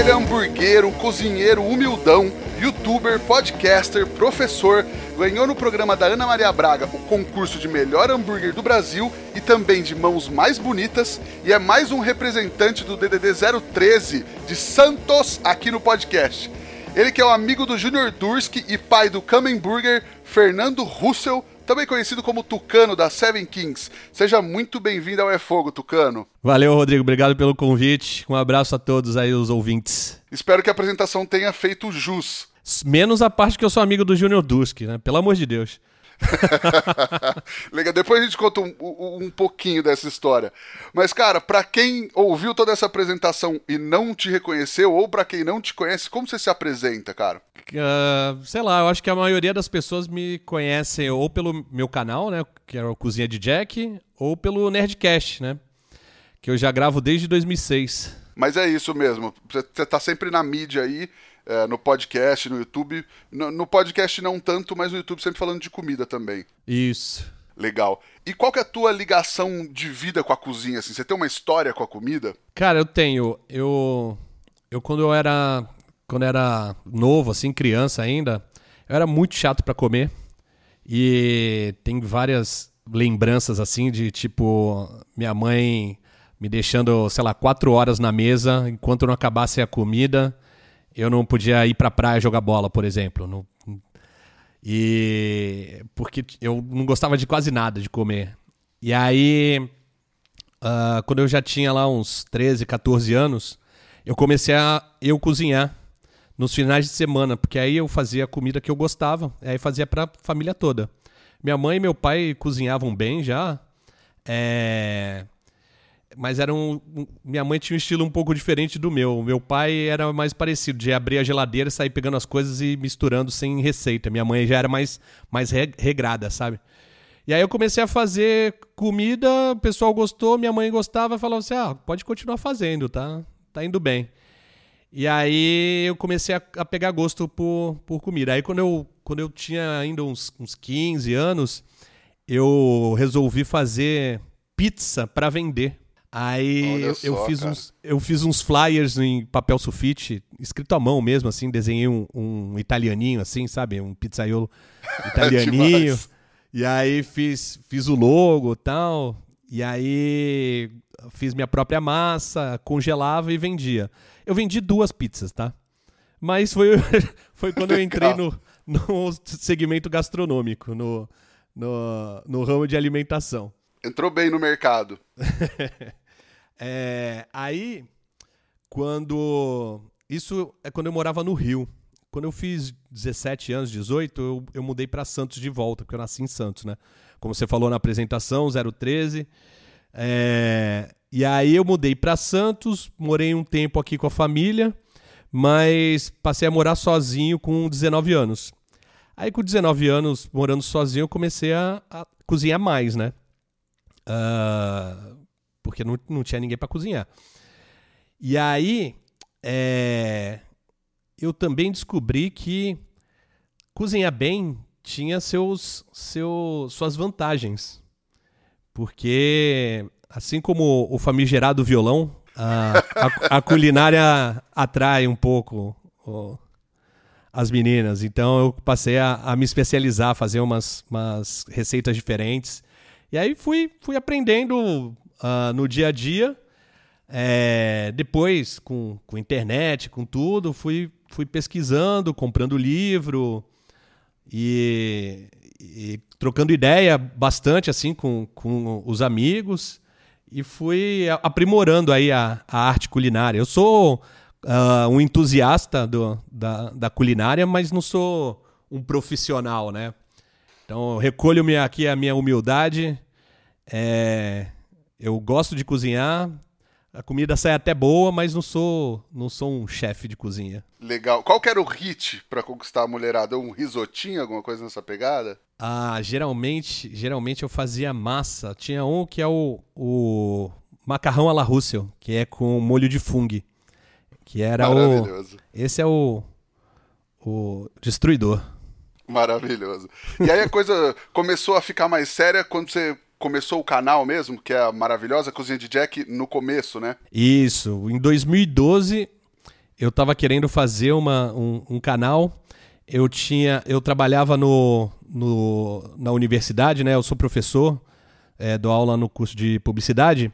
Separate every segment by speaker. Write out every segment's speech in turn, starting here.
Speaker 1: Ele é hamburguero, cozinheiro, humildão, youtuber, podcaster, professor, ganhou no programa da Ana Maria Braga o concurso de melhor hambúrguer do Brasil e também de mãos mais bonitas e é mais um representante do DDD 013 de Santos aqui no podcast. Ele que é o amigo do Junior Durski e pai do Kamen Burger, Fernando Russell, também conhecido como Tucano da Seven Kings. Seja muito bem-vindo ao É Fogo, Tucano.
Speaker 2: Valeu, Rodrigo. Obrigado pelo convite. Um abraço a todos aí, os ouvintes.
Speaker 1: Espero que a apresentação tenha feito jus.
Speaker 2: Menos a parte que eu sou amigo do Junior Dusk, né? Pelo amor de Deus.
Speaker 1: Legal, depois a gente conta um, um, pouquinho dessa história. Mas, cara, para quem ouviu toda essa apresentação e não te reconheceu, ou para quem não te conhece, como você se apresenta, cara?
Speaker 2: Uh, sei lá, eu acho que a maioria das pessoas me conhecem ou pelo meu canal, né? Que é o Cozinha de Jack, ou pelo Nerdcast, né? Que eu já gravo desde 2006.
Speaker 1: Mas é isso mesmo. Você tá sempre na mídia aí é, no podcast, no YouTube. No, no, podcast não tanto, mas no YouTube sempre falando de comida também.
Speaker 2: Isso.
Speaker 1: Legal. E qual que é a tua ligação de vida com a cozinha? Assim? Você tem uma história com a comida?
Speaker 2: Cara, eu tenho. Eu, eu quando eu era quando eu era novo, assim, criança ainda, eu era muito chato para comer. E tem várias lembranças assim de tipo minha mãe me deixando, sei lá, quatro horas na mesa enquanto não acabasse a comida eu não podia ir pra praia jogar bola, por exemplo. Não, e porque eu não gostava de quase nada de comer. E aí, uh, quando eu já tinha lá uns 13, 14 anos, eu comecei a eu cozinhar nos finais de semana, porque aí eu fazia a comida que eu gostava, aí fazia para a família toda. Minha mãe e meu pai cozinhavam bem já. É... Mas era um, minha mãe tinha um estilo um pouco diferente do meu. Meu pai era mais parecido, de abrir a geladeira, sair pegando as coisas e misturando sem receita. Minha mãe já era mais, mais regrada, sabe? E aí eu comecei a fazer comida, o pessoal gostou, minha mãe gostava, falou assim: ah, pode continuar fazendo, tá? Tá indo bem. E aí eu comecei a, a pegar gosto por, por comida. Aí quando eu, quando eu tinha ainda uns, uns 15 anos, eu resolvi fazer pizza para vender. Aí eu, eu, fiz uns, eu fiz uns flyers em papel sulfite, escrito à mão mesmo, assim, desenhei um, um italianinho, assim, sabe? Um pizzaiolo italianinho. e aí fiz, fiz o logo e tal. E aí fiz minha própria massa, congelava e vendia. Eu vendi duas pizzas, tá? Mas foi, foi quando eu entrei no, no segmento gastronômico, no, no, no ramo de alimentação.
Speaker 1: Entrou bem no mercado.
Speaker 2: é, aí, quando. Isso é quando eu morava no Rio. Quando eu fiz 17 anos, 18, eu, eu mudei para Santos de volta, porque eu nasci em Santos, né? Como você falou na apresentação, 013. É, e aí eu mudei para Santos, morei um tempo aqui com a família, mas passei a morar sozinho com 19 anos. Aí com 19 anos, morando sozinho, eu comecei a, a cozinhar mais, né? Uh, porque não, não tinha ninguém para cozinhar. E aí, é, eu também descobri que cozinhar bem tinha seus, seu, suas vantagens. Porque, assim como o famigerado violão, a, a, a culinária atrai um pouco o, as meninas. Então eu passei a, a me especializar, fazer umas, umas receitas diferentes. E aí fui, fui aprendendo uh, no dia a dia. É, depois, com, com internet, com tudo, fui, fui pesquisando, comprando livro e, e trocando ideia bastante assim com, com os amigos e fui aprimorando aí a, a arte culinária. Eu sou uh, um entusiasta do, da, da culinária, mas não sou um profissional, né? Então, recolho -me aqui a minha humildade. É, eu gosto de cozinhar, a comida sai até boa, mas não sou, não sou um chefe de cozinha.
Speaker 1: Legal. Qual que era o hit para conquistar a mulherada? Um risotinho, alguma coisa nessa pegada?
Speaker 2: Ah, geralmente, geralmente eu fazia massa. Tinha um que é o, o macarrão à la Russell, que é com molho de fungo. Que era
Speaker 1: Maravilhoso.
Speaker 2: o. Esse é o. O destruidor.
Speaker 1: Maravilhoso. E aí a coisa começou a ficar mais séria quando você começou o canal mesmo, que é a maravilhosa Cozinha de Jack, no começo, né?
Speaker 2: Isso. Em 2012, eu tava querendo fazer uma, um, um canal. Eu tinha. Eu trabalhava no, no, na universidade, né? Eu sou professor, é, dou aula no curso de publicidade.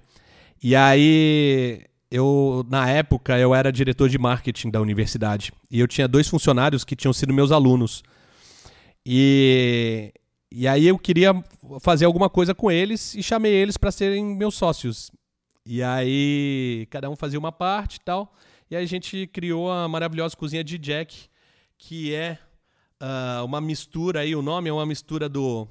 Speaker 2: E aí eu na época eu era diretor de marketing da universidade e eu tinha dois funcionários que tinham sido meus alunos e e aí eu queria fazer alguma coisa com eles e chamei eles para serem meus sócios. E aí cada um fazia uma parte e tal. E aí a gente criou a maravilhosa cozinha de Jack que é uh, uma mistura aí o nome é uma mistura do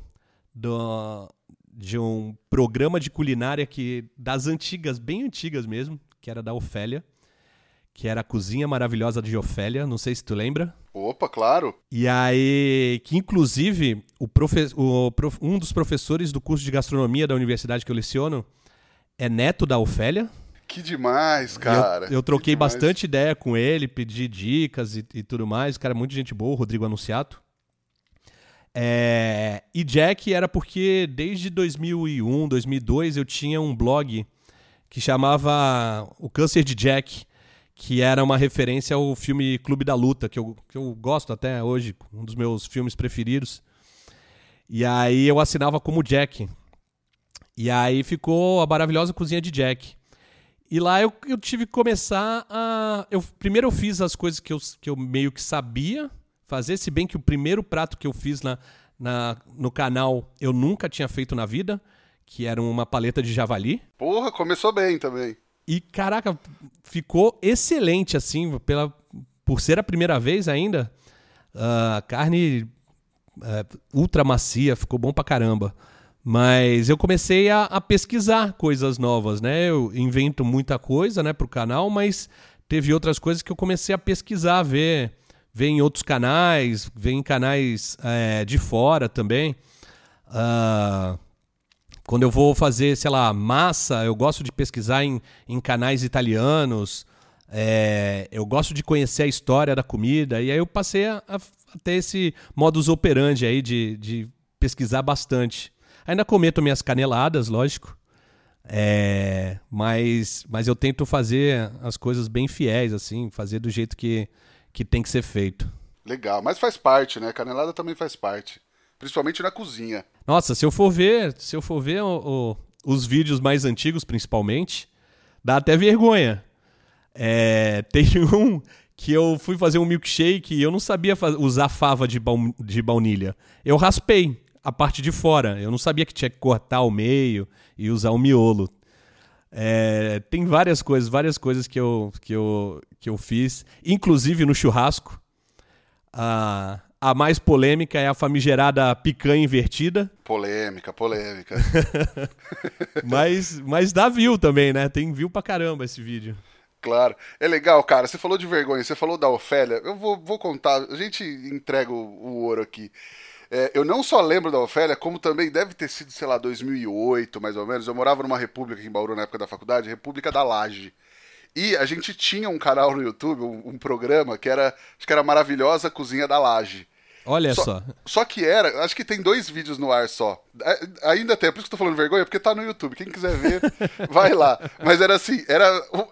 Speaker 2: do de um programa de culinária que das antigas bem antigas mesmo que era da Ofélia, que era a Cozinha Maravilhosa de Ofélia, não sei se tu lembra.
Speaker 1: Opa, claro.
Speaker 2: E aí, que inclusive o profe o prof um dos professores do curso de gastronomia da universidade que eu leciono é neto da Ofélia.
Speaker 1: Que demais, cara.
Speaker 2: Eu, eu, troquei bastante ideia com ele, pedi dicas e, e, tudo mais. O cara é muito gente boa, o Rodrigo Anunciato. É... E Jack era porque desde 2001, 2002 eu tinha um blog que chamava O Câncer de Jack, que era uma referência ao filme Clube da Luta, que eu, que eu gosto até hoje, um dos meus filmes preferidos. E aí eu assinava como Jack. E aí ficou a maravilhosa cozinha de Jack. E lá eu, eu tive que começar a. Eu, primeiro eu fiz as coisas que eu, que eu meio que sabia fazer, se bem que o primeiro prato que eu fiz na, na, no canal eu nunca tinha feito na vida que era uma paleta de javali.
Speaker 1: Porra, começou bem também.
Speaker 2: E caraca, ficou excelente assim, pela por ser a primeira vez ainda. A uh, carne uh, ultra macia, ficou bom pra caramba. Mas eu comecei a, a, pesquisar coisas novas, né? Eu invento muita coisa, né, pro canal, mas teve outras coisas que eu comecei a pesquisar, ver, ver em outros canais, ver em canais é, de fora também. Uh, quando eu vou fazer, sei lá, massa, eu gosto de pesquisar em, em canais italianos. É, eu gosto de conhecer a história da comida. E aí eu passei a, a, a ter esse modus operandi aí de, de pesquisar bastante. Ainda cometo minhas caneladas, lógico. É, mas, mas eu tento fazer as coisas bem fiéis, assim, fazer do jeito que, que tem que ser feito.
Speaker 1: Legal, mas faz parte, né? Canelada também faz parte principalmente na cozinha.
Speaker 2: Nossa, se eu for ver, se eu for ver o, o, os vídeos mais antigos, principalmente, dá até vergonha. É, tem um que eu fui fazer um milkshake e eu não sabia usar fava de, ba de baunilha. Eu raspei a parte de fora. Eu não sabia que tinha que cortar o meio e usar o miolo. É, tem várias coisas, várias coisas que eu, que eu, que eu fiz, inclusive no churrasco. Ah, a mais polêmica é a famigerada picanha invertida.
Speaker 1: Polêmica, polêmica.
Speaker 2: mas, mas dá view também, né? Tem view pra caramba esse vídeo.
Speaker 1: Claro. É legal, cara. Você falou de vergonha, você falou da Ofélia. Eu vou, vou contar. A gente entrega o, o ouro aqui. É, eu não só lembro da Ofélia, como também deve ter sido, sei lá, 2008, mais ou menos. Eu morava numa república em Bauru na época da faculdade, República da Laje. E a gente tinha um canal no YouTube, um, um programa que era, acho que era Maravilhosa Cozinha da Laje.
Speaker 2: Olha só, só.
Speaker 1: Só que era, acho que tem dois vídeos no ar só. Ainda tem, por isso que eu tô falando vergonha, porque tá no YouTube. Quem quiser ver, vai lá. Mas era assim, era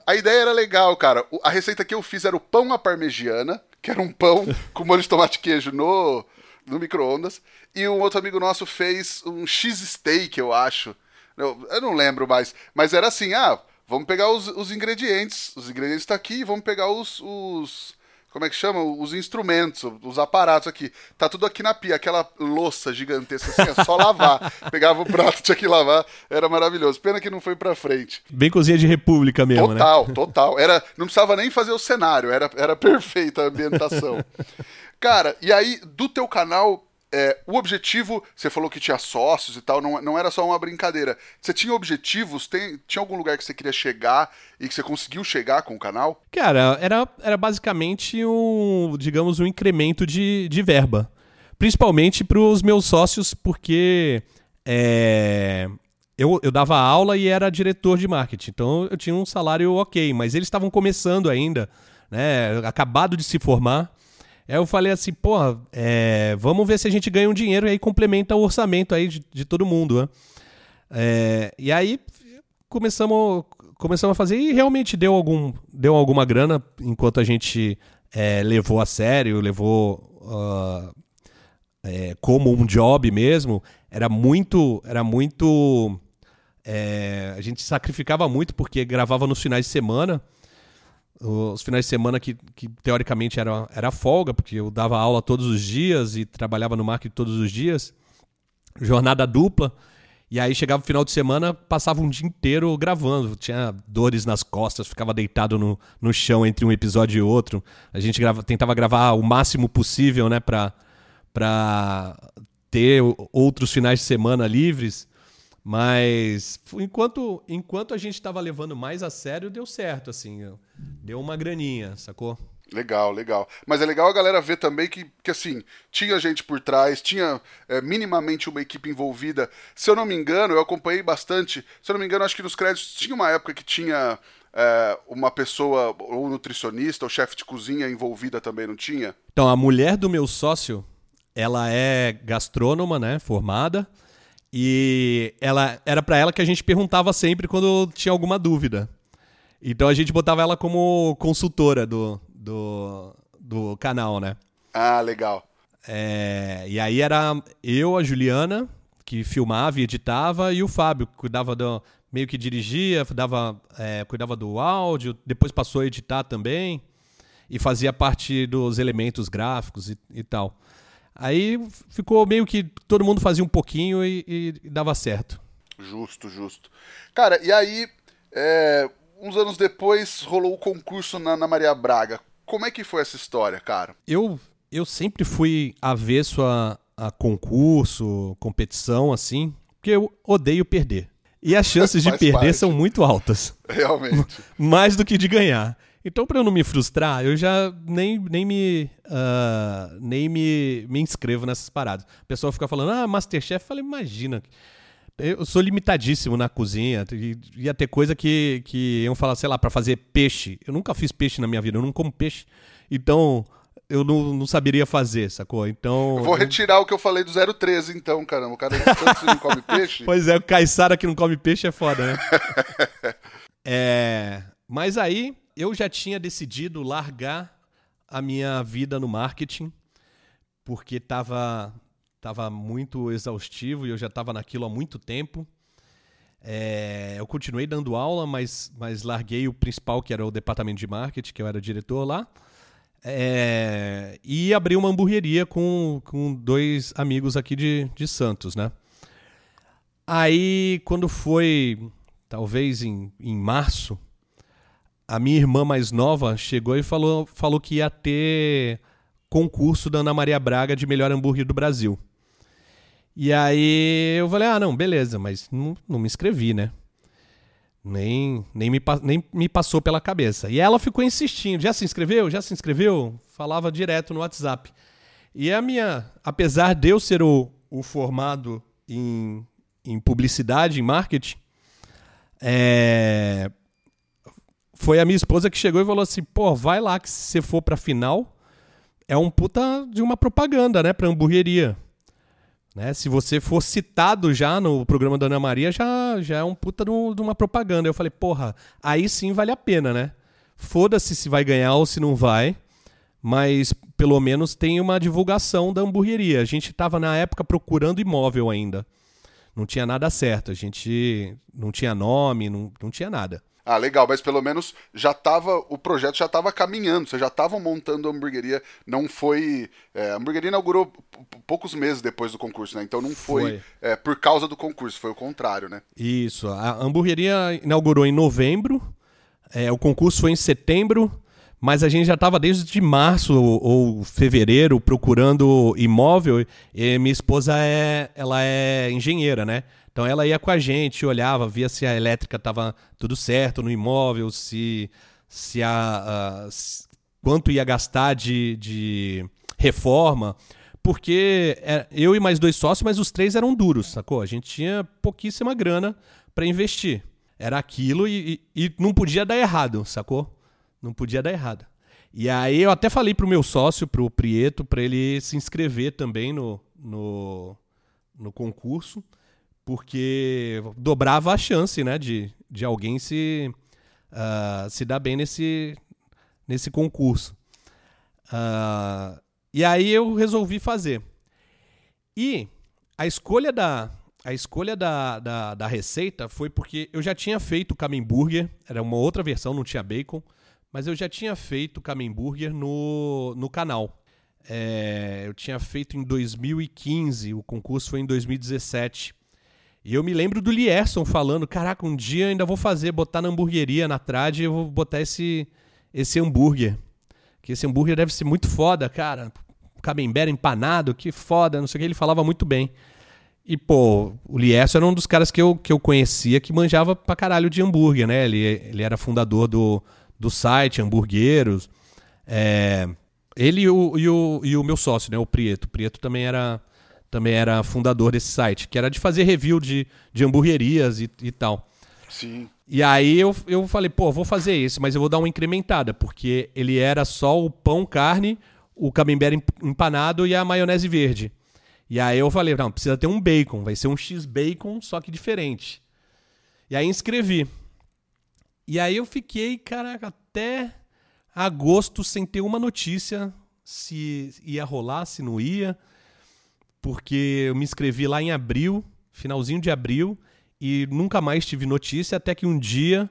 Speaker 1: a ideia era legal, cara. A receita que eu fiz era o pão à parmegiana, que era um pão com molho de tomate e queijo no, no micro-ondas. E um outro amigo nosso fez um cheese-steak, eu acho. Eu, eu não lembro mais. Mas era assim, ah, vamos pegar os, os ingredientes. Os ingredientes tá aqui, vamos pegar os, os como é que chama? Os instrumentos, os aparatos aqui. Tá tudo aqui na pia, aquela louça gigantesca assim, é só lavar. Pegava o prato, tinha que lavar, era maravilhoso. Pena que não foi pra frente.
Speaker 2: Bem cozinha de república mesmo,
Speaker 1: total, né? Total, total. Era, não precisava nem fazer o cenário, era, era perfeita a ambientação. Cara, e aí, do teu canal, é, o objetivo, você falou que tinha sócios e tal, não, não era só uma brincadeira. Você tinha objetivos? Tem, tinha algum lugar que você queria chegar e que você conseguiu chegar com o canal?
Speaker 2: Cara, era, era basicamente um, digamos, um incremento de, de verba. Principalmente para os meus sócios, porque é, eu, eu dava aula e era diretor de marketing. Então eu tinha um salário ok, mas eles estavam começando ainda, né? Acabado de se formar. Aí eu falei assim, porra, é, vamos ver se a gente ganha um dinheiro e aí complementa o orçamento aí de, de todo mundo, né? É, e aí começamos, começamos a fazer e realmente deu, algum, deu alguma grana enquanto a gente é, levou a sério, levou uh, como um job mesmo. Era muito, era muito, é, a gente sacrificava muito porque gravava nos finais de semana os finais de semana que, que teoricamente era, era folga, porque eu dava aula todos os dias e trabalhava no marketing todos os dias, jornada dupla. E aí chegava o final de semana, passava um dia inteiro gravando. Tinha dores nas costas, ficava deitado no, no chão entre um episódio e outro. A gente grava, tentava gravar o máximo possível, né, pra ter outros finais de semana livres. Mas enquanto, enquanto a gente estava levando mais a sério, deu certo, assim. Deu uma graninha, sacou?
Speaker 1: Legal, legal. Mas é legal a galera ver também que, que assim, tinha gente por trás, tinha é, minimamente uma equipe envolvida. Se eu não me engano, eu acompanhei bastante. Se eu não me engano, acho que nos créditos tinha uma época que tinha é, uma pessoa, ou nutricionista, ou chefe de cozinha envolvida também, não tinha?
Speaker 2: Então, a mulher do meu sócio, ela é gastrônoma, né, formada. E ela era para ela que a gente perguntava sempre quando tinha alguma dúvida. Então a gente botava ela como consultora do, do, do canal, né?
Speaker 1: Ah, legal.
Speaker 2: É, e aí era eu, a Juliana, que filmava e editava, e o Fábio, que cuidava do. meio que dirigia, dava, é, cuidava do áudio, depois passou a editar também, e fazia parte dos elementos gráficos e, e tal. Aí ficou meio que todo mundo fazia um pouquinho e, e, e dava certo.
Speaker 1: Justo, justo. Cara, e aí, é, uns anos depois, rolou o concurso na Ana Maria Braga. Como é que foi essa história, cara?
Speaker 2: Eu, eu sempre fui avesso a, a concurso, competição, assim, porque eu odeio perder. E as chances de perder parte. são muito altas.
Speaker 1: Realmente.
Speaker 2: Mais do que de ganhar. Então, para eu não me frustrar, eu já nem, nem, me, uh, nem me, me inscrevo nessas paradas. O pessoal fica falando, ah, Masterchef. Eu falei, imagina. Eu sou limitadíssimo na cozinha. Ia ter coisa que, que iam falar, sei lá, para fazer peixe. Eu nunca fiz peixe na minha vida, eu não como peixe. Então, eu não, não saberia fazer, sacou? Então.
Speaker 1: Eu vou retirar o que eu falei do 013, então, caramba. O cara de Santos não come peixe.
Speaker 2: Pois é, o Caissara que não come peixe é foda, né? é. Mas aí, eu já tinha decidido largar a minha vida no marketing, porque estava tava muito exaustivo e eu já estava naquilo há muito tempo. É, eu continuei dando aula, mas, mas larguei o principal, que era o departamento de marketing, que eu era diretor lá. É, e abri uma hamburgueria com, com dois amigos aqui de, de Santos, né? Aí, quando foi, talvez em, em março, a minha irmã mais nova chegou e falou, falou que ia ter concurso da Ana Maria Braga de melhor hambúrguer do Brasil. E aí eu falei, ah, não, beleza, mas não, não me inscrevi, né? Nem, nem, me, nem me passou pela cabeça. E ela ficou insistindo, já se inscreveu? Já se inscreveu? Falava direto no WhatsApp. E a minha, apesar de eu ser o, o formado em, em publicidade, em marketing, é, foi a minha esposa que chegou e falou assim: pô, vai lá que se você for pra final, é um puta de uma propaganda, né, pra hamburgueria. Né? Se você for citado já no programa da Ana Maria, já, já é um puta de uma propaganda. Eu falei, porra, aí sim vale a pena, né? Foda-se se vai ganhar ou se não vai, mas pelo menos tem uma divulgação da hamburgueria. A gente estava na época procurando imóvel ainda. Não tinha nada certo, a gente não tinha nome, não, não tinha nada.
Speaker 1: Ah, legal, mas pelo menos já tava, o projeto já estava caminhando, vocês já estavam montando a hamburgueria, não foi, é, a hamburgueria inaugurou poucos meses depois do concurso, né, então não foi, foi. É, por causa do concurso, foi o contrário, né.
Speaker 2: Isso, a hamburgueria inaugurou em novembro, é, o concurso foi em setembro, mas a gente já estava desde março ou fevereiro procurando imóvel. E minha esposa é, ela é engenheira, né? Então ela ia com a gente, olhava, via se a elétrica estava tudo certo no imóvel, se, se a, a se, quanto ia gastar de, de reforma. Porque é, eu e mais dois sócios, mas os três eram duros, sacou? A gente tinha pouquíssima grana para investir. Era aquilo e, e, e não podia dar errado, sacou? Não podia dar errado. E aí eu até falei pro meu sócio, pro Prieto, para ele se inscrever também no, no, no concurso, porque dobrava a chance, né, de, de alguém se, uh, se dar bem nesse, nesse concurso. Uh, e aí eu resolvi fazer. E a escolha da, a escolha da, da, da receita foi porque eu já tinha feito Camemburger, era uma outra versão, não tinha bacon mas eu já tinha feito Camemburger no, no canal. É, eu tinha feito em 2015, o concurso foi em 2017. E eu me lembro do Lierson falando: Caraca, um dia eu ainda vou fazer, botar na hamburgueria, na trade, eu vou botar esse, esse hambúrguer. Que esse hambúrguer deve ser muito foda, cara. Camembert empanado, que foda, não sei o que. Ele falava muito bem. E, pô, o Lierson era um dos caras que eu, que eu conhecia que manjava pra caralho de hambúrguer, né? Ele, ele era fundador do do site, hamburgueiros. É, ele e o, e, o, e o meu sócio, né, o Prieto. O Prieto também era, também era fundador desse site, que era de fazer review de, de hamburguerias e, e tal.
Speaker 1: Sim.
Speaker 2: E aí eu, eu falei, pô, vou fazer isso, mas eu vou dar uma incrementada, porque ele era só o pão, carne, o camembert empanado e a maionese verde. E aí eu falei, não, precisa ter um bacon, vai ser um X-bacon, só que diferente. E aí inscrevi. E aí eu fiquei, caraca, até agosto sem ter uma notícia se ia rolar, se não ia, porque eu me inscrevi lá em abril, finalzinho de abril, e nunca mais tive notícia, até que um dia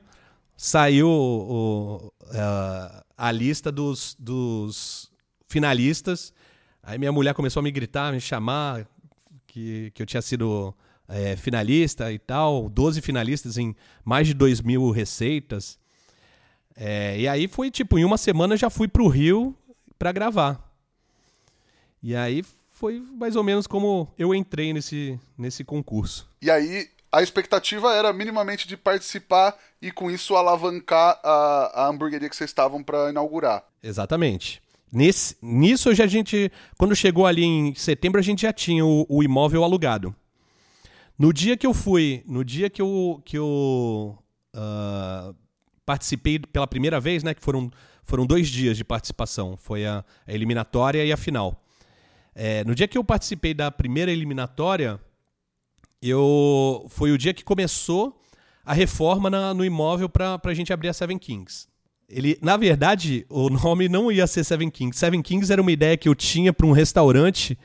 Speaker 2: saiu o, a, a lista dos, dos finalistas. Aí minha mulher começou a me gritar, me chamar, que, que eu tinha sido é, finalista e tal, 12 finalistas em mais de 2 mil receitas. É, e aí foi tipo, em uma semana já fui pro Rio para gravar. E aí foi mais ou menos como eu entrei nesse, nesse concurso.
Speaker 1: E aí a expectativa era minimamente de participar e com isso alavancar a, a hamburgueria que vocês estavam para inaugurar.
Speaker 2: Exatamente. Nesse, nisso a gente, quando chegou ali em setembro, a gente já tinha o, o imóvel alugado. No dia que eu fui, no dia que eu, que eu uh, participei pela primeira vez, né, que foram, foram dois dias de participação, foi a, a eliminatória e a final. É, no dia que eu participei da primeira eliminatória, eu foi o dia que começou a reforma na, no imóvel para a gente abrir a Seven Kings. Ele, na verdade, o nome não ia ser Seven Kings. Seven Kings era uma ideia que eu tinha para um restaurante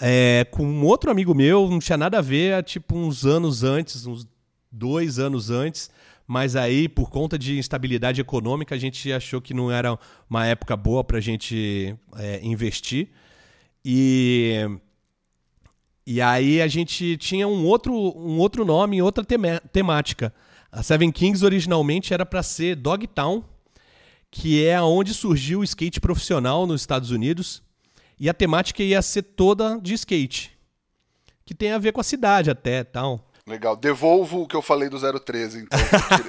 Speaker 2: é, com um outro amigo meu, não tinha nada a ver, tipo uns anos antes, uns dois anos antes, mas aí, por conta de instabilidade econômica, a gente achou que não era uma época boa para a gente é, investir. E, e aí a gente tinha um outro, um outro nome, outra temática. A Seven Kings originalmente era para ser Dogtown, que é onde surgiu o skate profissional nos Estados Unidos. E a temática ia ser toda de skate. Que tem a ver com a cidade até tal.
Speaker 1: Legal. Devolvo o que eu falei do 013, então.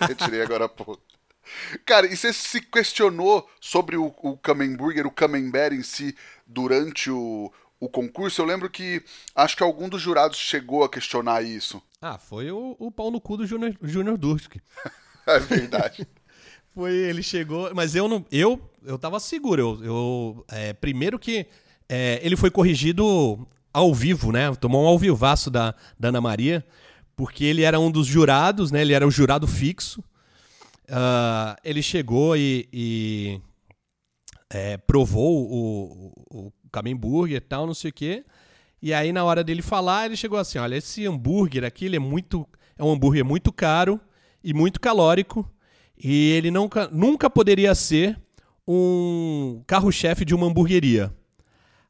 Speaker 1: Eu tirei, agora há pouco. Cara, e você se questionou sobre o, o Camemburger, o Camembert em si, durante o, o concurso? Eu lembro que acho que algum dos jurados chegou a questionar isso.
Speaker 2: Ah, foi o, o pau no cu do Junior, Junior Dursk.
Speaker 1: é verdade.
Speaker 2: foi, ele chegou, mas eu não. Eu, eu tava seguro. Eu, eu é, primeiro que é, ele foi corrigido ao vivo, né? Tomou um ao vivaço da, da Ana Maria, porque ele era um dos jurados, né? Ele era o jurado fixo. Uh, ele chegou e, e é, provou o, o, o e tal, não sei o quê. E aí, na hora dele falar, ele chegou assim: olha, esse hambúrguer aqui ele é muito. É um hambúrguer muito caro e muito calórico. E ele nunca, nunca poderia ser um carro-chefe de uma hamburgueria.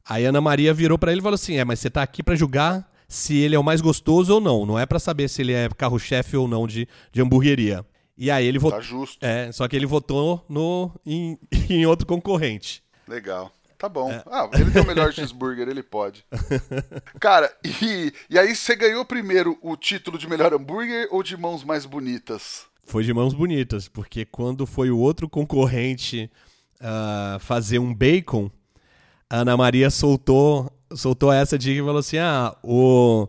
Speaker 2: Aí Ana Maria virou para ele e falou assim: "É, mas você tá aqui para julgar se ele é o mais gostoso ou não, não é para saber se ele é carro-chefe ou não de, de hamburgueria". E aí ele votou.
Speaker 1: Tá justo.
Speaker 2: É, só que ele votou no, em, em outro concorrente.
Speaker 1: Legal. Tá bom. É. Ah, ele tem o melhor cheeseburger, ele pode. Cara, e, e aí você ganhou primeiro o título de melhor hambúrguer ou de mãos mais bonitas?
Speaker 2: Foi de mãos bonitas, porque quando foi o outro concorrente uh, fazer um bacon, a Ana Maria soltou, soltou essa dica e falou assim: ah, o,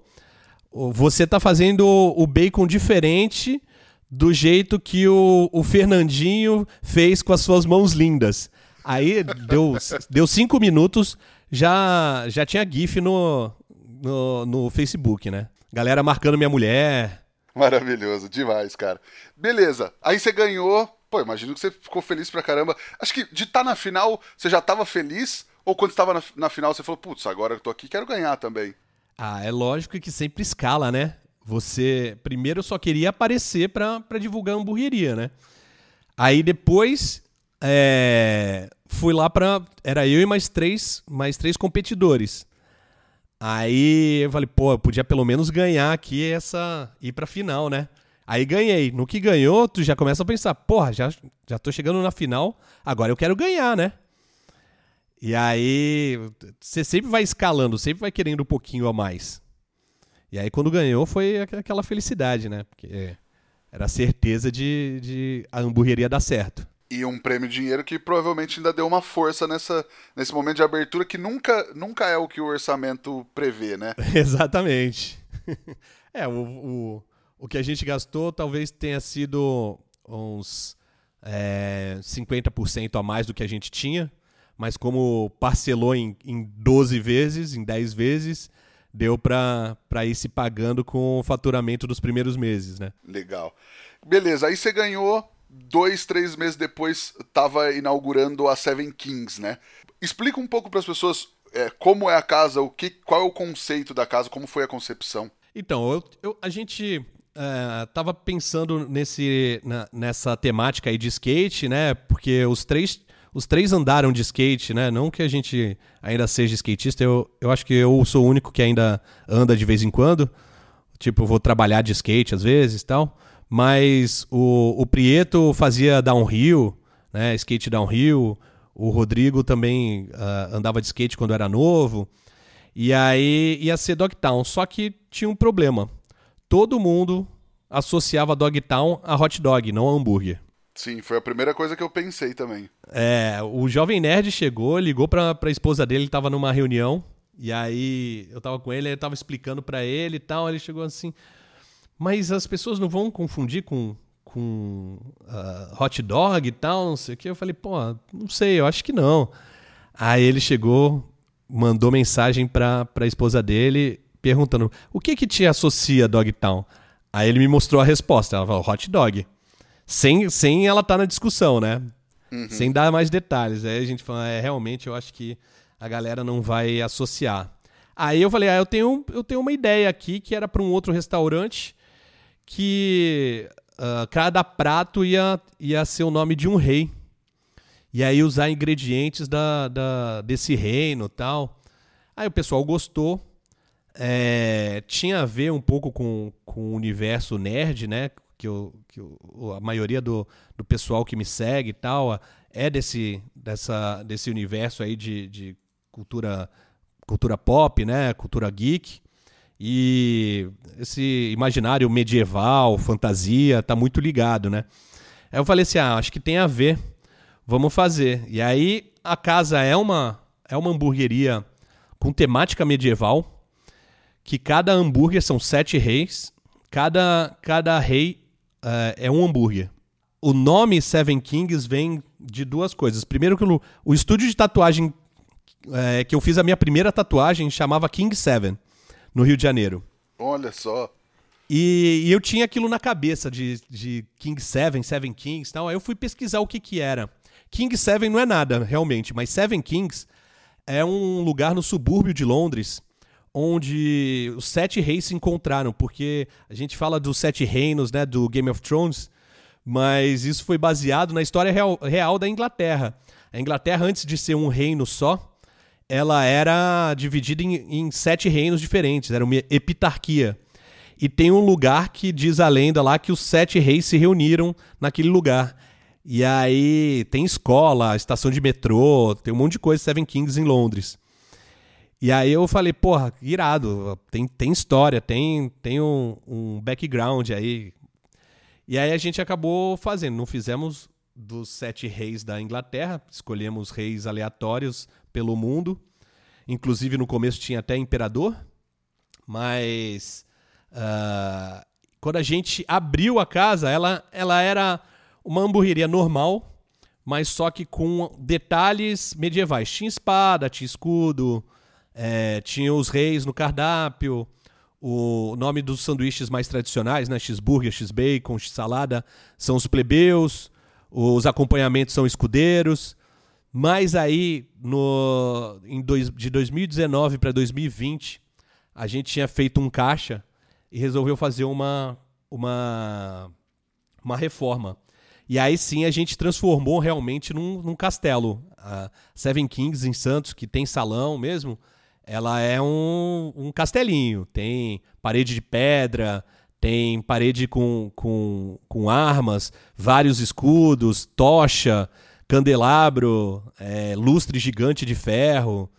Speaker 2: o, você tá fazendo o bacon diferente do jeito que o, o Fernandinho fez com as suas mãos lindas. Aí deu, deu cinco minutos, já, já tinha GIF no, no, no Facebook, né? Galera marcando minha mulher.
Speaker 1: Maravilhoso, demais, cara. Beleza, aí você ganhou. Pô, imagino que você ficou feliz pra caramba. Acho que de estar tá na final, você já tava feliz? Ou quando estava na, na final, você falou, putz, agora eu tô aqui, quero ganhar também?
Speaker 2: Ah, é lógico que sempre escala, né? Você primeiro só queria aparecer pra divulgar a hamburgueria, né? Aí depois é, fui lá pra. Era eu e mais três, mais três competidores. Aí eu falei, pô, eu podia pelo menos ganhar aqui essa. ir pra final, né? Aí ganhei. No que ganhou, tu já começa a pensar, porra, já, já tô chegando na final, agora eu quero ganhar, né? E aí, você sempre vai escalando, sempre vai querendo um pouquinho a mais. E aí, quando ganhou, foi aquela felicidade, né? Porque era a certeza de, de a hamburgueria dar certo
Speaker 1: e um prêmio de dinheiro que provavelmente ainda deu uma força nessa, nesse momento de abertura que nunca, nunca é o que o orçamento prevê, né?
Speaker 2: Exatamente. é, o, o, o que a gente gastou talvez tenha sido uns é, 50% a mais do que a gente tinha, mas como parcelou em, em 12 vezes, em 10 vezes, deu para ir se pagando com o faturamento dos primeiros meses, né?
Speaker 1: Legal. Beleza, aí você ganhou dois, três meses depois estava inaugurando a Seven Kings, né? Explica um pouco para as pessoas é, como é a casa, o que, qual é o conceito da casa, como foi a concepção.
Speaker 2: Então, eu, eu, a gente estava é, pensando nesse, na, nessa temática aí de skate, né? Porque os três, os três andaram de skate, né? Não que a gente ainda seja skatista, eu, eu acho que eu sou o único que ainda anda de vez em quando. Tipo, vou trabalhar de skate às vezes e tal. Mas o, o Prieto fazia downhill, né, skate downhill. O Rodrigo também uh, andava de skate quando era novo. E aí ia ser Dogtown. Só que tinha um problema. Todo mundo associava Dogtown a hot dog, não a hambúrguer.
Speaker 1: Sim, foi a primeira coisa que eu pensei também.
Speaker 2: É, o Jovem Nerd chegou, ligou pra, pra esposa dele, ele tava numa reunião. E aí eu tava com ele, eu tava explicando para ele e tal. Ele chegou assim: mas as pessoas não vão confundir com, com uh, hot dog e tal, não sei o que. Eu falei, pô, não sei, eu acho que não. Aí ele chegou, mandou mensagem pra, pra esposa dele, perguntando, o que que te associa Dogtown? Aí ele me mostrou a resposta, ela falou, hot dog. Sem, sem ela estar tá na discussão, né? Uhum. Sem dar mais detalhes. Aí a gente falou, é, realmente eu acho que a galera não vai associar. Aí eu falei, ah, eu tenho, eu tenho uma ideia aqui que era para um outro restaurante que uh, cada prato ia, ia ser o nome de um rei. E aí usar ingredientes da, da, desse reino tal. Aí o pessoal gostou. É, tinha a ver um pouco com, com o universo nerd, né? Que, eu, que eu, a maioria do, do pessoal que me segue e tal é desse, dessa, desse universo aí de, de cultura, cultura pop, né? Cultura geek. E esse imaginário medieval, fantasia, tá muito ligado, né? Aí eu falei assim: ah, acho que tem a ver, vamos fazer. E aí a casa é uma, é uma hamburgueria com temática medieval, que cada hambúrguer são sete reis, cada, cada rei uh, é um hambúrguer. O nome Seven Kings vem de duas coisas. Primeiro que o, o estúdio de tatuagem é, que eu fiz a minha primeira tatuagem chamava King Seven no Rio de Janeiro.
Speaker 1: Olha só.
Speaker 2: E, e, eu tinha aquilo na cabeça de, de King Seven, Seven Kings e tal. Aí eu fui pesquisar o que que era. King Seven não é nada, realmente, mas Seven Kings é um lugar no subúrbio de Londres onde os sete reis se encontraram, porque a gente fala dos sete reinos, né, do Game of Thrones, mas isso foi baseado na história real, real da Inglaterra. A Inglaterra, antes de ser um reino só, ela era dividida em, em, sete reinos diferentes, era uma epitarquia. E tem um lugar que diz a lenda lá que os sete reis se reuniram naquele lugar. E aí tem escola, estação de metrô, tem um monte de coisa Seven Kings em Londres. E aí eu falei, porra, irado, tem, tem história, tem, tem um, um background aí. E aí a gente acabou fazendo, não fizemos dos sete reis da Inglaterra, escolhemos reis aleatórios pelo mundo. Inclusive no começo tinha até imperador, mas uh, quando a gente abriu a casa, ela, ela era uma hamburgueria normal, mas só que com detalhes medievais. Tinha espada, tinha escudo, é, tinha os reis no cardápio, o nome dos sanduíches mais tradicionais, né? X-bacon, x-salada, são os plebeus, os acompanhamentos são escudeiros. Mas aí, no, em dois, de 2019 para 2020, a gente tinha feito um caixa e resolveu fazer uma, uma, uma reforma. E aí sim a gente transformou realmente num, num castelo. A Seven Kings em Santos, que tem salão mesmo, ela é um, um castelinho. Tem parede de pedra, tem parede com, com, com armas, vários escudos, tocha, candelabro, é, lustre gigante de ferro.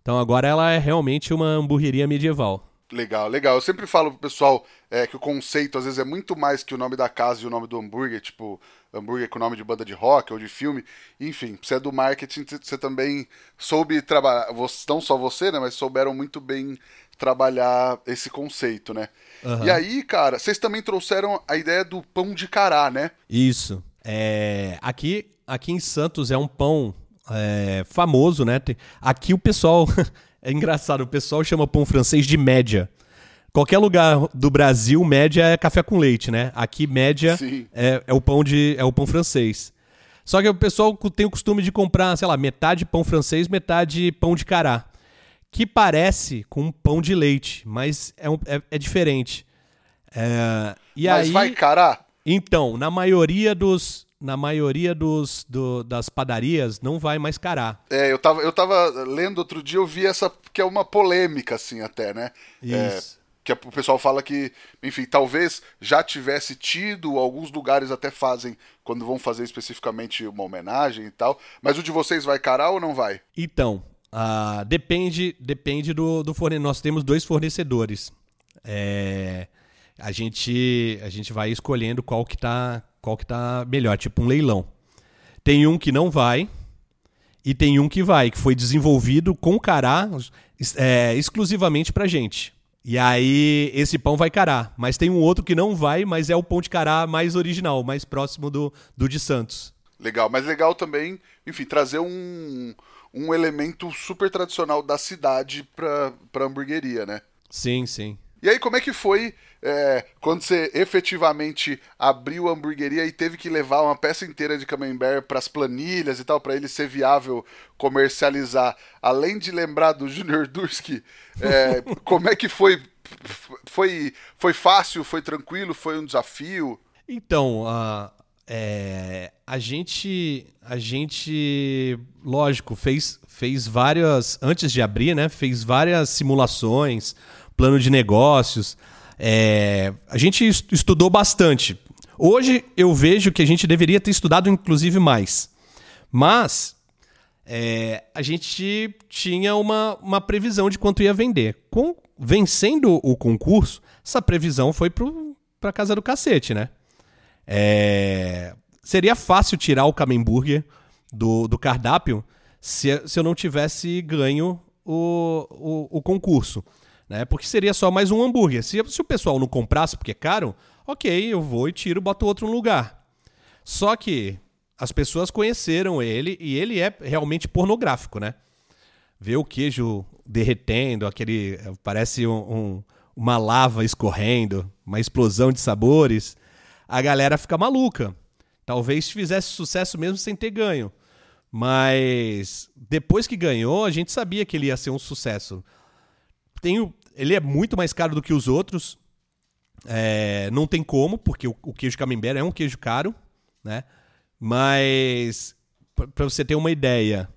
Speaker 2: Então agora ela é realmente uma hamburgueria medieval.
Speaker 1: Legal, legal. Eu sempre falo pro pessoal é, que o conceito às vezes é muito mais que o nome da casa e o nome do hambúrguer, tipo hambúrguer com nome de banda de rock ou de filme. Enfim, você é do marketing, você também soube trabalhar, não só você, né, mas souberam muito bem trabalhar esse conceito, né? Uhum. E aí, cara, vocês também trouxeram a ideia do pão de cará, né?
Speaker 2: Isso. É, aqui, aqui em Santos é um pão é, famoso, né? Aqui o pessoal. é engraçado, o pessoal chama pão francês de média. Qualquer lugar do Brasil, média é café com leite, né? Aqui, média é, é, o pão de é o pão francês. Só que o pessoal tem o costume de comprar, sei lá, metade pão francês, metade pão de cará. Que parece com um pão de leite, mas é, um, é, é diferente. É, e
Speaker 1: mas
Speaker 2: aí,
Speaker 1: vai cará?
Speaker 2: Então, na maioria dos, na maioria dos, do, das padarias não vai mais cará.
Speaker 1: É, eu tava, eu tava lendo outro dia, eu vi essa que é uma polêmica, assim, até, né?
Speaker 2: É, Isso.
Speaker 1: É, que o pessoal fala que, enfim, talvez já tivesse tido, alguns lugares até fazem quando vão fazer especificamente uma homenagem e tal, mas o de vocês vai carar ou não vai?
Speaker 2: Então, uh, depende depende do, do fornecedor. Nós temos dois fornecedores. É, a, gente, a gente vai escolhendo qual que tá, qual que tá melhor, tipo um leilão. Tem um que não vai, e tem um que vai, que foi desenvolvido com cará é, exclusivamente pra gente. E aí esse pão vai cará. Mas tem um outro que não vai, mas é o pão de cará mais original, mais próximo do, do de Santos.
Speaker 1: Legal, mas legal também, enfim, trazer um, um elemento super tradicional da cidade pra, pra hamburgueria, né?
Speaker 2: Sim, sim.
Speaker 1: E aí, como é que foi é, quando você efetivamente abriu a hamburgueria e teve que levar uma peça inteira de camembert para as planilhas e tal, para ele ser viável comercializar? Além de lembrar do Junior Durski, é, como é que foi? Foi, foi fácil? Foi tranquilo? Foi um desafio?
Speaker 2: Então, a, é, a gente, a gente, lógico, fez, fez várias antes de abrir, né? Fez várias simulações plano de negócios. É, a gente estudou bastante. Hoje eu vejo que a gente deveria ter estudado, inclusive, mais. Mas é, a gente tinha uma, uma previsão de quanto ia vender. Com, vencendo o concurso, essa previsão foi para casa do cacete, né? É, seria fácil tirar o Camemburger do, do cardápio se, se eu não tivesse ganho o, o, o concurso né? Porque seria só mais um hambúrguer. Se, se o pessoal não comprasse porque é caro, ok, eu vou e tiro, boto outro no lugar. Só que as pessoas conheceram ele e ele é realmente pornográfico, né? Ver o queijo derretendo, aquele. parece um, um, uma lava escorrendo, uma explosão de sabores. A galera fica maluca. Talvez fizesse sucesso mesmo sem ter ganho. Mas depois que ganhou, a gente sabia que ele ia ser um sucesso. Tenho, ele é muito mais caro do que os outros. É, não tem como, porque o, o queijo camembert é um queijo caro, né? Mas, para você ter uma ideia,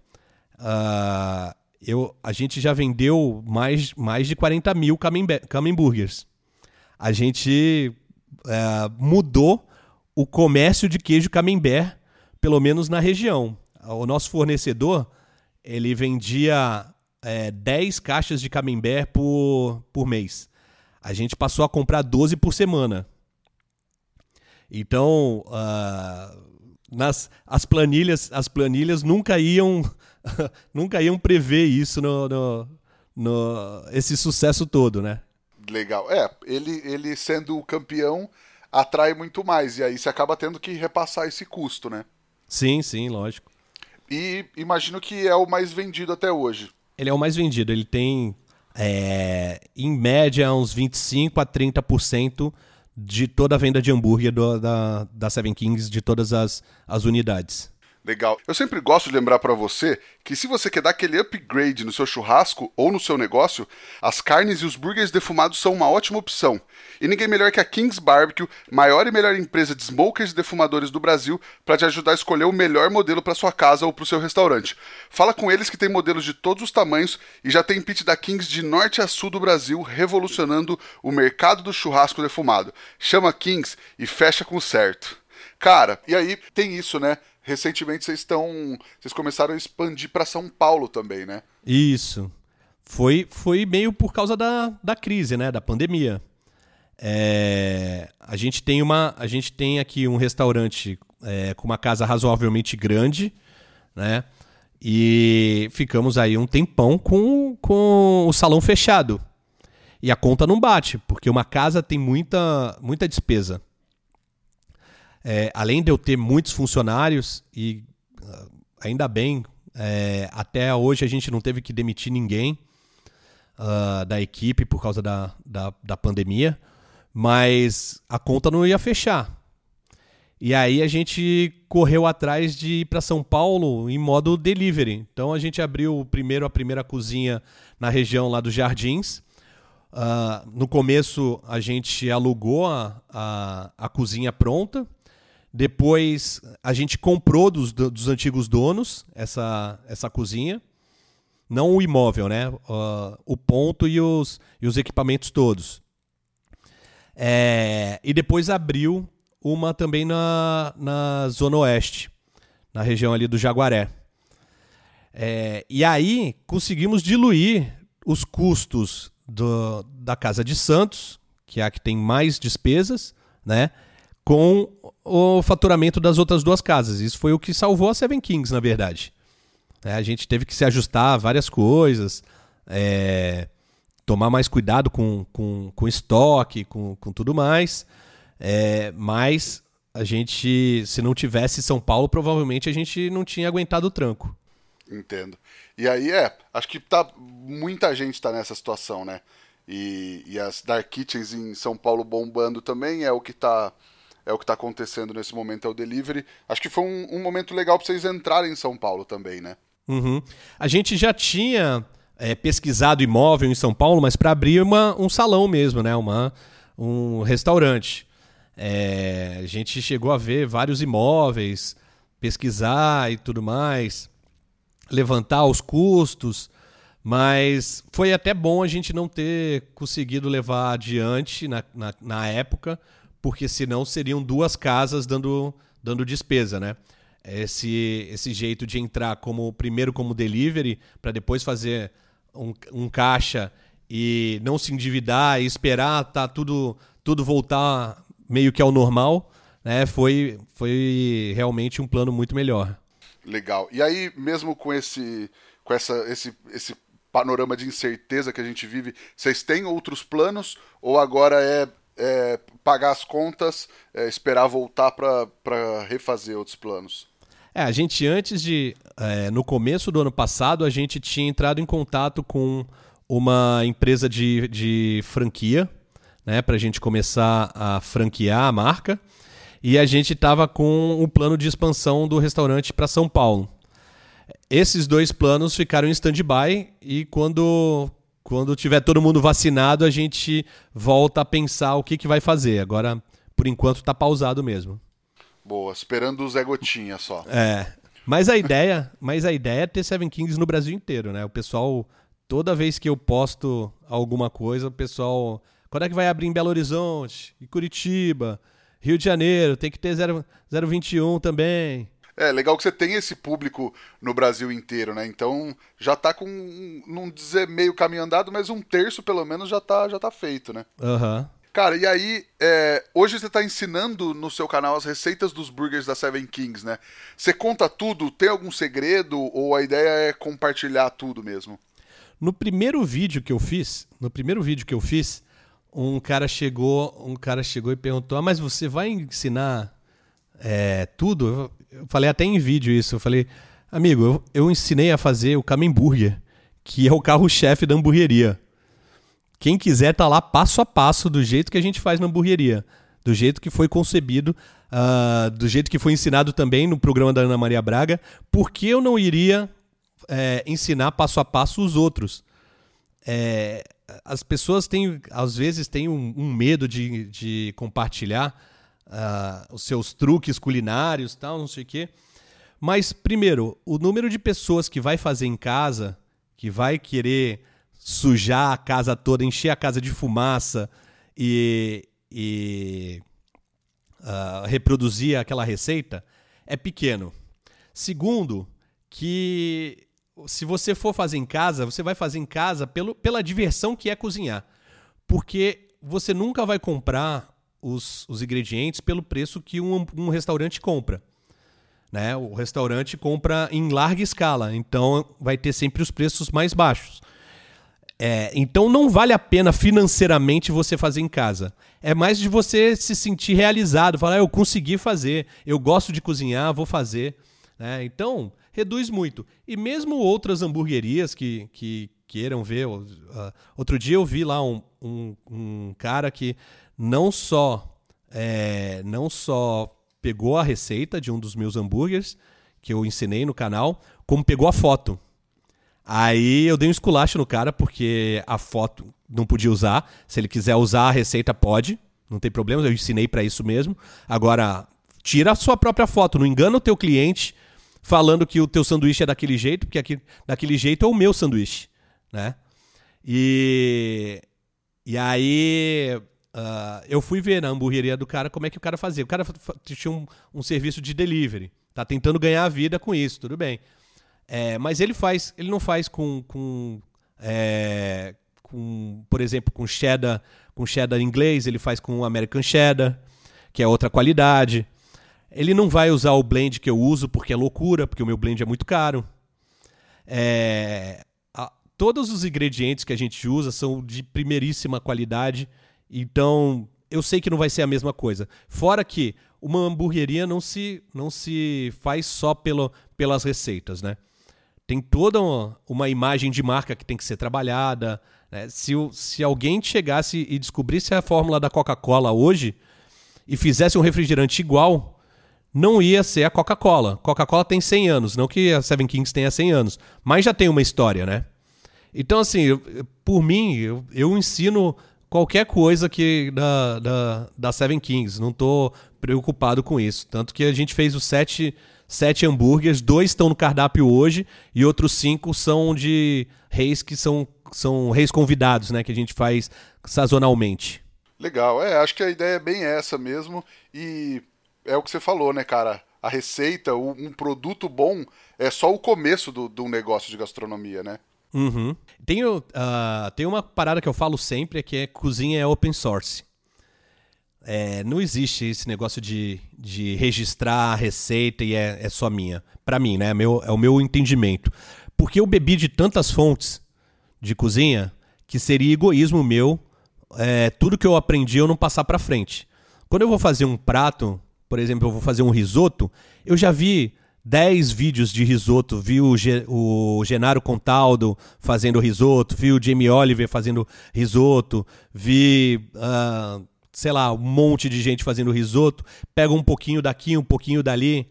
Speaker 2: uh, eu, a gente já vendeu mais, mais de 40 mil camemburgers. a gente é, mudou o comércio de queijo camembert, pelo menos na região. O nosso fornecedor, ele vendia é, 10 caixas de camembert por, por mês. A gente passou a comprar 12 por semana. Então, uh, nas, as, planilhas, as planilhas nunca iam, nunca iam prever isso, no, no, no, esse sucesso todo, né?
Speaker 1: Legal. É, ele, ele sendo o campeão atrai muito mais, e aí você acaba tendo que repassar esse custo, né?
Speaker 2: Sim, sim, lógico.
Speaker 1: E imagino que é o mais vendido até hoje.
Speaker 2: Ele é o mais vendido, ele tem é, em média uns 25 a 30% de toda a venda de hambúrguer do, da, da Seven Kings, de todas as, as unidades.
Speaker 1: Legal. Eu sempre gosto de lembrar para você que se você quer dar aquele upgrade no seu churrasco ou no seu negócio, as carnes e os burgers defumados são uma ótima opção. E ninguém melhor que a Kings Barbecue, maior e melhor empresa de smokers e defumadores do Brasil, para te ajudar a escolher o melhor modelo para sua casa ou para o seu restaurante. Fala com eles que tem modelos de todos os tamanhos e já tem pit da Kings de norte a sul do Brasil, revolucionando o mercado do churrasco defumado. Chama Kings e fecha com certo. Cara, e aí tem isso, né? Recentemente vocês estão. Vocês começaram a expandir para São Paulo também, né?
Speaker 2: Isso. Foi, foi meio por causa da, da crise, né? Da pandemia. É, a gente tem uma a gente tem aqui um restaurante é, com uma casa razoavelmente grande né e ficamos aí um tempão com, com o salão fechado e a conta não bate porque uma casa tem muita muita despesa é, além de eu ter muitos funcionários, e uh, ainda bem, é, até hoje a gente não teve que demitir ninguém uh, da equipe por causa da, da, da pandemia, mas a conta não ia fechar. E aí a gente correu atrás de ir para São Paulo em modo delivery. Então a gente abriu primeiro a primeira cozinha na região lá dos Jardins. Uh, no começo a gente alugou a, a, a cozinha pronta depois a gente comprou dos, dos antigos donos essa, essa cozinha. Não o imóvel, né? Uh, o ponto e os, e os equipamentos todos. É, e depois abriu uma também na, na Zona Oeste, na região ali do Jaguaré. É, e aí conseguimos diluir os custos do, da Casa de Santos, que é a que tem mais despesas, né? Com o faturamento das outras duas casas. Isso foi o que salvou a Seven Kings, na verdade. É, a gente teve que se ajustar a várias coisas, é, tomar mais cuidado com, com, com estoque, com, com tudo mais. É, mas a gente, se não tivesse São Paulo, provavelmente a gente não tinha aguentado o tranco.
Speaker 1: Entendo. E aí é, acho que tá, muita gente está nessa situação, né? E, e as Dark Kitchens em São Paulo bombando também é o que está é o que está acontecendo nesse momento, é o delivery. Acho que foi um, um momento legal para vocês entrarem em São Paulo também, né?
Speaker 2: Uhum. A gente já tinha é, pesquisado imóvel em São Paulo, mas para abrir uma, um salão mesmo, né? Uma, um restaurante. É, a gente chegou a ver vários imóveis, pesquisar e tudo mais, levantar os custos, mas foi até bom a gente não ter conseguido levar adiante na, na, na época, porque senão seriam duas casas dando, dando despesa, né? Esse, esse jeito de entrar como primeiro como delivery para depois fazer um, um caixa e não se endividar e esperar tá tudo tudo voltar meio que ao normal, né? Foi foi realmente um plano muito melhor.
Speaker 1: Legal. E aí mesmo com esse com essa esse esse panorama de incerteza que a gente vive, vocês têm outros planos ou agora é é, pagar as contas, é, esperar voltar para refazer outros planos?
Speaker 2: É, a gente antes de. É, no começo do ano passado, a gente tinha entrado em contato com uma empresa de, de franquia, né, para a gente começar a franquear a marca. E a gente estava com o plano de expansão do restaurante para São Paulo. Esses dois planos ficaram em stand-by e quando quando tiver todo mundo vacinado, a gente volta a pensar o que, que vai fazer. Agora, por enquanto, está pausado mesmo.
Speaker 1: Boa, esperando o Zé Gotinha só.
Speaker 2: É. Mas a ideia, mas a ideia é ter Seven Kings no Brasil inteiro, né? O pessoal, toda vez que eu posto alguma coisa, o pessoal Quando é que vai abrir em Belo Horizonte, em Curitiba, Rio de Janeiro, tem que ter 0, 021 também.
Speaker 1: É, legal que você tem esse público no Brasil inteiro, né? Então já tá com, não dizer meio caminho andado, mas um terço pelo menos já tá, já tá feito, né?
Speaker 2: Aham. Uhum.
Speaker 1: Cara, e aí, é, hoje você está ensinando no seu canal as receitas dos burgers da Seven Kings, né? Você conta tudo? Tem algum segredo? Ou a ideia é compartilhar tudo mesmo?
Speaker 2: No primeiro vídeo que eu fiz, no primeiro vídeo que eu fiz, um cara chegou, um cara chegou e perguntou: ah, mas você vai ensinar é, tudo? Eu falei até em vídeo isso. Eu falei, amigo, eu, eu ensinei a fazer o Camemburger, que é o carro-chefe da hamburgueria. Quem quiser tá lá passo a passo, do jeito que a gente faz na hamburgueria. Do jeito que foi concebido, uh, do jeito que foi ensinado também no programa da Ana Maria Braga. Por que eu não iria é, ensinar passo a passo os outros? É, as pessoas têm, às vezes, têm um, um medo de, de compartilhar uh, os seus truques culinários, tal, não sei o quê. Mas, primeiro, o número de pessoas que vai fazer em casa, que vai querer sujar a casa toda, encher a casa de fumaça e, e uh, reproduzir aquela receita é pequeno. Segundo, que se você for fazer em casa, você vai fazer em casa pelo, pela diversão que é cozinhar. Porque você nunca vai comprar os, os ingredientes pelo preço que um, um restaurante compra. Né? O restaurante compra em larga escala, então vai ter sempre os preços mais baixos. É, então não vale a pena financeiramente você fazer em casa. É mais de você se sentir realizado, falar, ah, eu consegui fazer, eu gosto de cozinhar, vou fazer. Né? Então, reduz muito. E mesmo outras hamburguerias que, que queiram ver. Uh, outro dia eu vi lá um, um, um cara que não só, é, não só pegou a receita de um dos meus hambúrgueres, que eu ensinei no canal, como pegou a foto. Aí eu dei um esculacho no cara, porque a foto não podia usar. Se ele quiser usar a receita, pode. Não tem problema, eu ensinei para isso mesmo. Agora, tira a sua própria foto. Não engana o teu cliente falando que o teu sanduíche é daquele jeito, porque aqui, daquele jeito é o meu sanduíche, né? E, e aí uh, eu fui ver na hamburgueria do cara como é que o cara fazia. O cara tinha um, um serviço de delivery. Tá tentando ganhar a vida com isso, tudo bem. É, mas ele faz, ele não faz com, com, é, com, por exemplo, com cheddar, com cheddar inglês, ele faz com American cheddar, que é outra qualidade. Ele não vai usar o blend que eu uso porque é loucura, porque o meu blend é muito caro. É, a, todos os ingredientes que a gente usa são de primeiríssima qualidade, então eu sei que não vai ser a mesma coisa. Fora que uma hamburgueria não se, não se faz só pelo, pelas receitas, né? tem toda uma, uma, imagem de marca que tem que ser trabalhada. Né? Se, se alguém chegasse e descobrisse a fórmula da Coca-Cola hoje e fizesse um refrigerante igual, não ia ser a Coca-Cola. Coca-Cola tem 100 anos, não que a Seven Kings tenha 100 anos, mas já tem uma história, né? Então, assim, por mim, eu, eu, ensino qualquer coisa que da, da, da Seven Kings, não estou preocupado com isso. Tanto que a gente fez o sete sete hambúrgueres, dois estão no cardápio hoje e outros cinco são de reis que são, são reis convidados, né? Que a gente faz sazonalmente.
Speaker 1: Legal, é, acho que a ideia é bem essa mesmo. E é o que você falou, né, cara? A receita, um produto bom é só o começo do, do negócio de gastronomia, né?
Speaker 2: Uhum. Tem, uh, tem uma parada que eu falo sempre, que é cozinha é open source. É, não existe esse negócio de, de registrar a receita e é, é só minha. Para mim, né? Meu, é o meu entendimento. Porque eu bebi de tantas fontes de cozinha que seria egoísmo meu é, tudo que eu aprendi eu não passar para frente. Quando eu vou fazer um prato, por exemplo, eu vou fazer um risoto, eu já vi 10 vídeos de risoto, vi o, Ge o Genaro Contaldo fazendo risoto, vi o Jamie Oliver fazendo risoto, vi. Uh, sei lá, um monte de gente fazendo risoto, pego um pouquinho daqui, um pouquinho dali,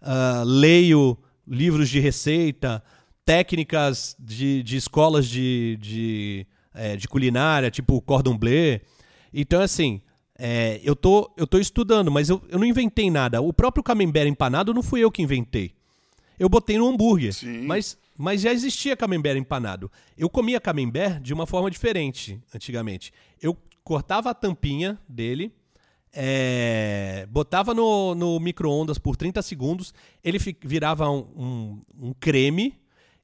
Speaker 2: uh, leio livros de receita, técnicas de, de escolas de, de, é, de culinária, tipo cordon bleu. Então, assim, é, eu, tô, eu tô estudando, mas eu, eu não inventei nada. O próprio camembert empanado não fui eu que inventei. Eu botei no hambúrguer, mas, mas já existia camembert empanado. Eu comia camembert de uma forma diferente antigamente. Eu cortava a tampinha dele, é, botava no, no micro-ondas por 30 segundos, ele virava um, um, um, creme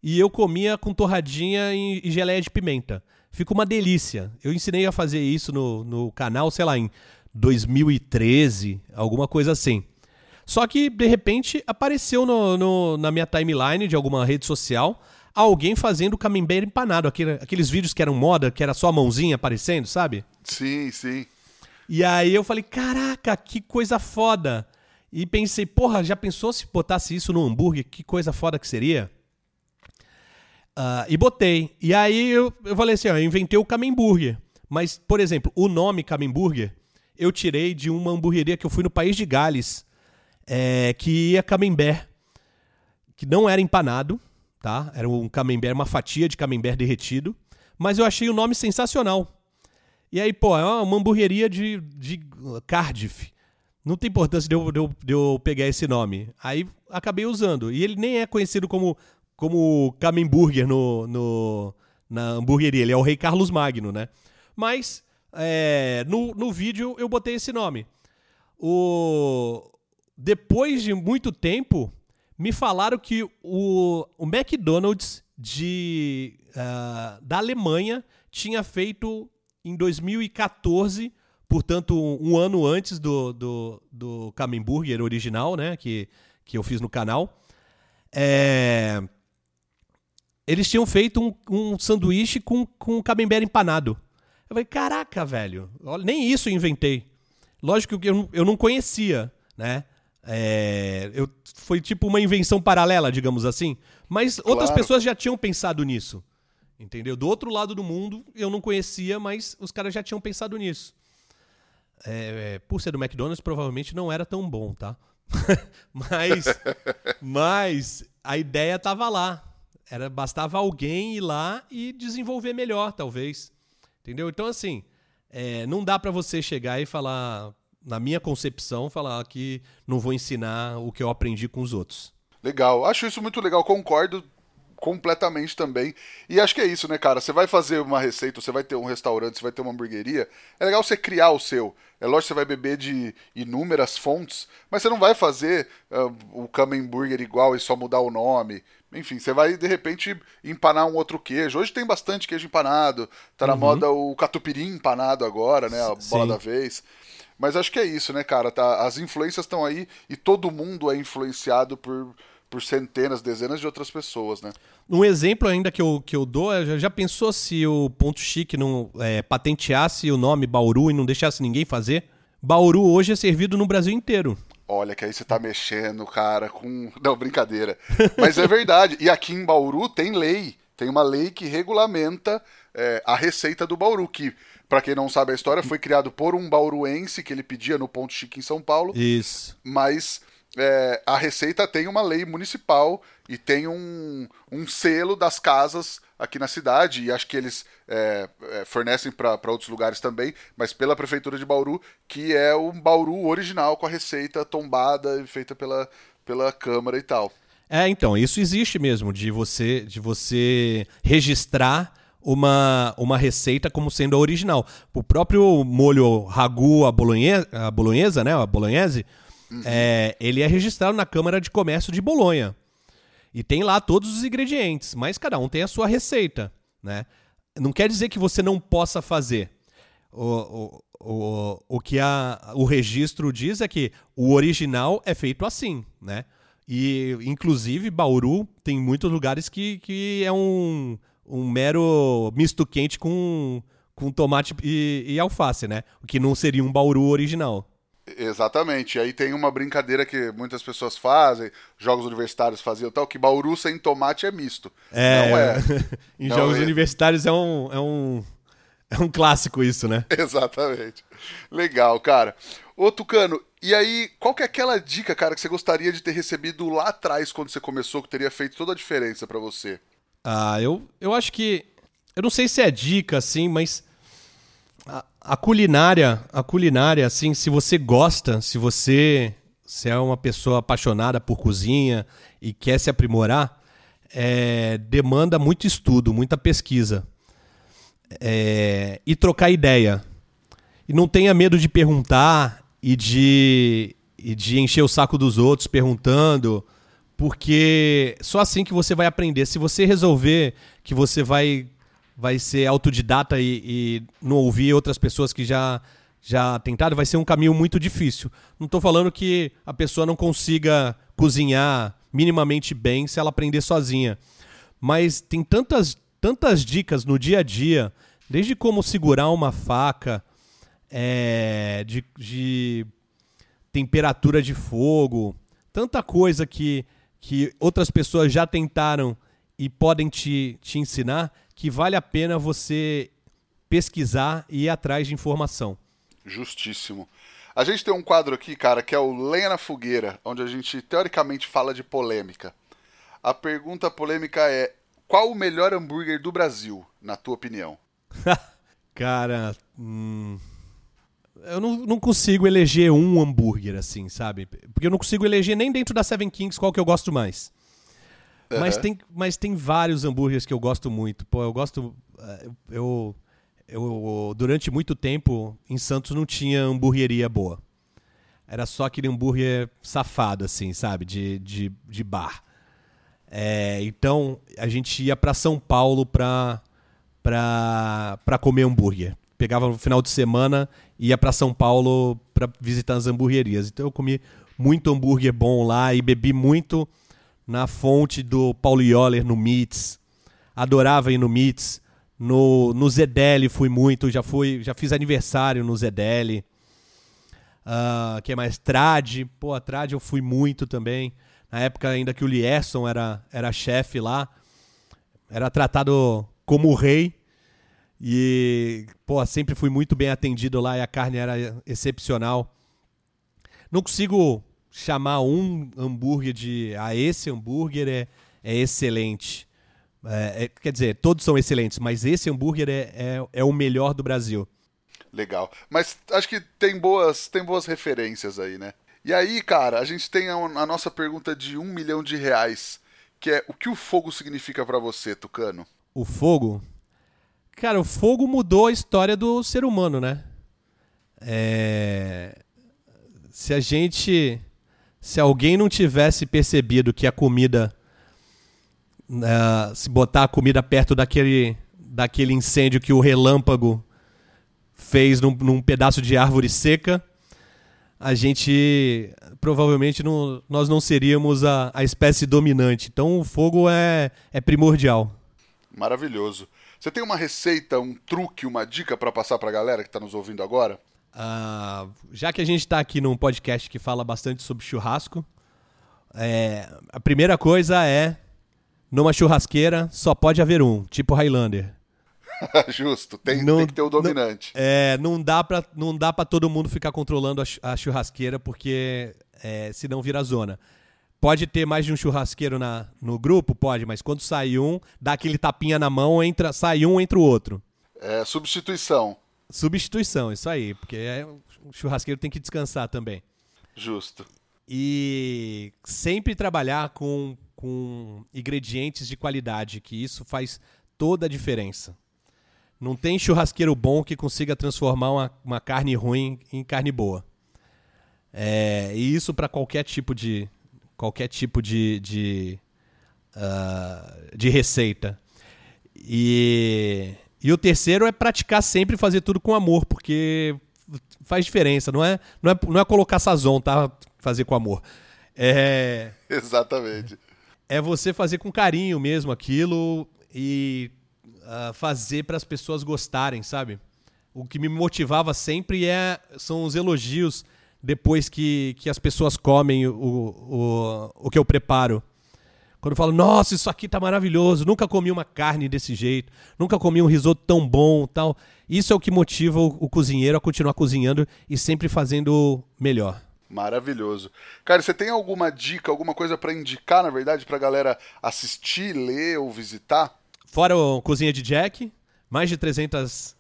Speaker 2: e eu comia com torradinha e, e, geleia de pimenta. Fica uma delícia. Eu ensinei a fazer isso no, no canal, sei lá, em 2013, alguma coisa assim. Só que, de repente, apareceu no, no, na minha timeline de alguma rede social alguém fazendo camembert empanado. Aquele, aqueles vídeos que eram moda, que era só a mãozinha aparecendo, sabe?
Speaker 1: Sim, sim.
Speaker 2: E aí eu falei, caraca, que coisa foda. E pensei, porra, já pensou se botasse isso no hambúrguer? Que coisa foda que seria? Uh, e botei. E aí eu, eu falei assim, ó, eu inventei o Camemburger. Mas, por exemplo, o nome Camemburger eu tirei de uma hamburgueria que eu fui no país de Gales é, que ia camembert, que não era empanado, tá? Era um camembert, uma fatia de camembert derretido, mas eu achei o nome sensacional. E aí, pô, é uma hamburgueria de, de Cardiff. Não tem importância de eu, de, eu, de eu pegar esse nome. Aí acabei usando. E ele nem é conhecido como, como Camemburger no, no, na hamburgueria. Ele é o Rei Carlos Magno, né? Mas é, no, no vídeo eu botei esse nome. O, depois de muito tempo, me falaram que o, o McDonald's de, uh, da Alemanha tinha feito em 2014, portanto, um, um ano antes do, do, do Camemburger original, né, que, que eu fiz no canal. É, eles tinham feito um, um sanduíche com, com camembert empanado. Eu falei, caraca, velho, nem isso eu inventei. Lógico que eu, eu não conhecia, né? É, eu, foi tipo uma invenção paralela, digamos assim. Mas claro. outras pessoas já tinham pensado nisso. Entendeu? Do outro lado do mundo, eu não conhecia, mas os caras já tinham pensado nisso. É, é por ser do McDonald's, provavelmente não era tão bom, tá? mas, mas a ideia tava lá. Era bastava alguém ir lá e desenvolver melhor, talvez. Entendeu? Então, assim, é, não dá para você chegar e falar, na minha concepção, falar que não vou ensinar o que eu aprendi com os outros.
Speaker 1: Legal, acho isso muito legal, concordo completamente também. E acho que é isso, né, cara? Você vai fazer uma receita, você vai ter um restaurante, você vai ter uma hamburgueria. É legal você criar o seu. É lógico que você vai beber de inúmeras fontes, mas você não vai fazer uh, o Camembert igual e só mudar o nome. Enfim, você vai de repente empanar um outro queijo. Hoje tem bastante queijo empanado. Tá na uhum. moda o catupiry empanado agora, né? A bola Sim. da vez. Mas acho que é isso, né, cara? Tá, as influências estão aí e todo mundo é influenciado por, por centenas, dezenas de outras pessoas, né?
Speaker 2: Um exemplo ainda que eu, que eu dou, é, já pensou se o Ponto Chique não é, patenteasse o nome Bauru e não deixasse ninguém fazer? Bauru hoje é servido no Brasil inteiro.
Speaker 1: Olha, que aí você tá mexendo, cara, com. Não, brincadeira. Mas é verdade. E aqui em Bauru tem lei. Tem uma lei que regulamenta é, a receita do Bauru, que para quem não sabe a história, foi criado por um bauruense que ele pedia no Ponto Chique em São Paulo.
Speaker 2: Isso.
Speaker 1: Mas é, a Receita tem uma lei municipal e tem um, um selo das casas aqui na cidade, e acho que eles é, é, fornecem para outros lugares também, mas pela Prefeitura de Bauru, que é um Bauru original com a receita tombada e feita pela, pela Câmara e tal.
Speaker 2: É, então, isso existe mesmo, de você, de você registrar uma, uma receita como sendo a original. O próprio molho ragu a bolonhesa, a bolonhesa né, a bolognese, uhum. é, ele é registrado na Câmara de Comércio de Bolonha. E tem lá todos os ingredientes, mas cada um tem a sua receita, né? Não quer dizer que você não possa fazer. O, o, o, o que a, o registro diz é que o original é feito assim, né? E, inclusive, Bauru tem muitos lugares que, que é um, um mero misto quente com, com tomate e, e alface, né? O que não seria um bauru original.
Speaker 1: Exatamente. Aí tem uma brincadeira que muitas pessoas fazem, jogos universitários faziam tal, que bauru sem tomate é misto.
Speaker 2: É, não é. em não jogos é. universitários é um, é, um, é um clássico isso, né?
Speaker 1: Exatamente. Legal, cara. Ô, Tucano, e aí, qual que é aquela dica, cara, que você gostaria de ter recebido lá atrás quando você começou, que teria feito toda a diferença para você?
Speaker 2: Ah, eu, eu acho que. Eu não sei se é dica, assim, mas. A, culinária, a culinária, assim, se você gosta, se você se é uma pessoa apaixonada por cozinha e quer se aprimorar, é, demanda muito estudo, muita pesquisa. É, e trocar ideia. e não tenha medo de perguntar e de, e de encher o saco dos outros perguntando, porque só assim que você vai aprender. Se você resolver que você vai, vai ser autodidata e, e não ouvir outras pessoas que já já tentaram, vai ser um caminho muito difícil. Não estou falando que a pessoa não consiga cozinhar minimamente bem se ela aprender sozinha. Mas tem tantas, tantas dicas no dia a dia, desde como segurar uma faca, é, de, de temperatura de fogo, tanta coisa que, que outras pessoas já tentaram e podem te, te ensinar que vale a pena você pesquisar e ir atrás de informação.
Speaker 1: Justíssimo. A gente tem um quadro aqui, cara, que é o Lenha na Fogueira, onde a gente teoricamente fala de polêmica. A pergunta polêmica é: qual o melhor hambúrguer do Brasil, na tua opinião?
Speaker 2: cara, hum, eu não, não consigo eleger um hambúrguer assim, sabe? Porque eu não consigo eleger nem dentro da Seven Kings qual que eu gosto mais. Uhum. Mas, tem, mas tem vários hambúrgueres que eu gosto muito. Pô, eu gosto. Eh, eu eu, durante muito tempo, em Santos não tinha hamburgueria boa. Era só aquele hambúrguer safado, assim, sabe? De, de, de bar. É, então, a gente ia para São Paulo pra, pra, pra comer hambúrguer. Pegava no final de semana e ia para São Paulo para visitar as hamburguerias. Então, eu comi muito hambúrguer bom lá e bebi muito na fonte do Paulo Yoller no Meats. Adorava ir no Meats. No, no Zedeli fui muito, já fui, já fiz aniversário no Zedeli. Uh, que é mais? Trad. Pô, a Trad eu fui muito também. Na época ainda que o Lierson era, era chefe lá. Era tratado como rei. E, pô, sempre fui muito bem atendido lá e a carne era excepcional. Não consigo chamar um hambúrguer de. Ah, esse hambúrguer é, é excelente. É, é, quer dizer, todos são excelentes, mas esse hambúrguer é, é, é, o melhor do Brasil.
Speaker 1: Legal. Mas acho que tem boas, tem boas referências aí, né? E aí, cara, a gente tem a, a nossa pergunta de um milhão de reais, que é o que o fogo significa para você, Tucano?
Speaker 2: O fogo? Cara, o fogo mudou a história do ser humano, né? É... Se a gente. Se alguém não tivesse percebido que a comida uh, se botar a comida perto daquele, daquele incêndio que o relâmpago fez num, num pedaço de árvore seca, a gente provavelmente não, nós não seríamos a, a espécie dominante. Então o fogo é, é primordial.
Speaker 1: Maravilhoso. Você tem uma receita, um truque, uma dica para passar para a galera que está nos ouvindo agora?
Speaker 2: Uh, já que a gente está aqui num podcast que fala bastante sobre churrasco, é, a primeira coisa é numa churrasqueira só pode haver um, tipo Highlander.
Speaker 1: Justo, tem, não, tem, que ter o dominante.
Speaker 2: Não, é, não dá pra, não dá pra todo mundo ficar controlando a, a churrasqueira, porque é, senão vira zona. Pode ter mais de um churrasqueiro na, no grupo? Pode, mas quando sai um, dá aquele tapinha na mão, entra, sai um, entra o outro.
Speaker 1: É, substituição.
Speaker 2: Substituição, isso aí, porque é, o churrasqueiro tem que descansar também.
Speaker 1: Justo.
Speaker 2: E sempre trabalhar com com ingredientes de qualidade, que isso faz toda a diferença. Não tem churrasqueiro bom que consiga transformar uma, uma carne ruim em carne boa. É, e isso para qualquer tipo de qualquer tipo de de, uh, de receita. E, e o terceiro é praticar sempre fazer tudo com amor, porque faz diferença. Não é, não é, não é colocar sazon, tá? Fazer com amor. É...
Speaker 1: Exatamente
Speaker 2: é você fazer com carinho mesmo aquilo e uh, fazer para as pessoas gostarem, sabe? O que me motivava sempre é, são os elogios depois que, que as pessoas comem o, o, o que eu preparo. Quando falo, nossa, isso aqui tá maravilhoso, nunca comi uma carne desse jeito, nunca comi um risoto tão bom tal. Isso é o que motiva o, o cozinheiro a continuar cozinhando e sempre fazendo melhor.
Speaker 1: Maravilhoso. Cara, você tem alguma dica, alguma coisa para indicar, na verdade, pra galera assistir, ler ou visitar?
Speaker 2: Fora o Cozinha de Jack, mais de 300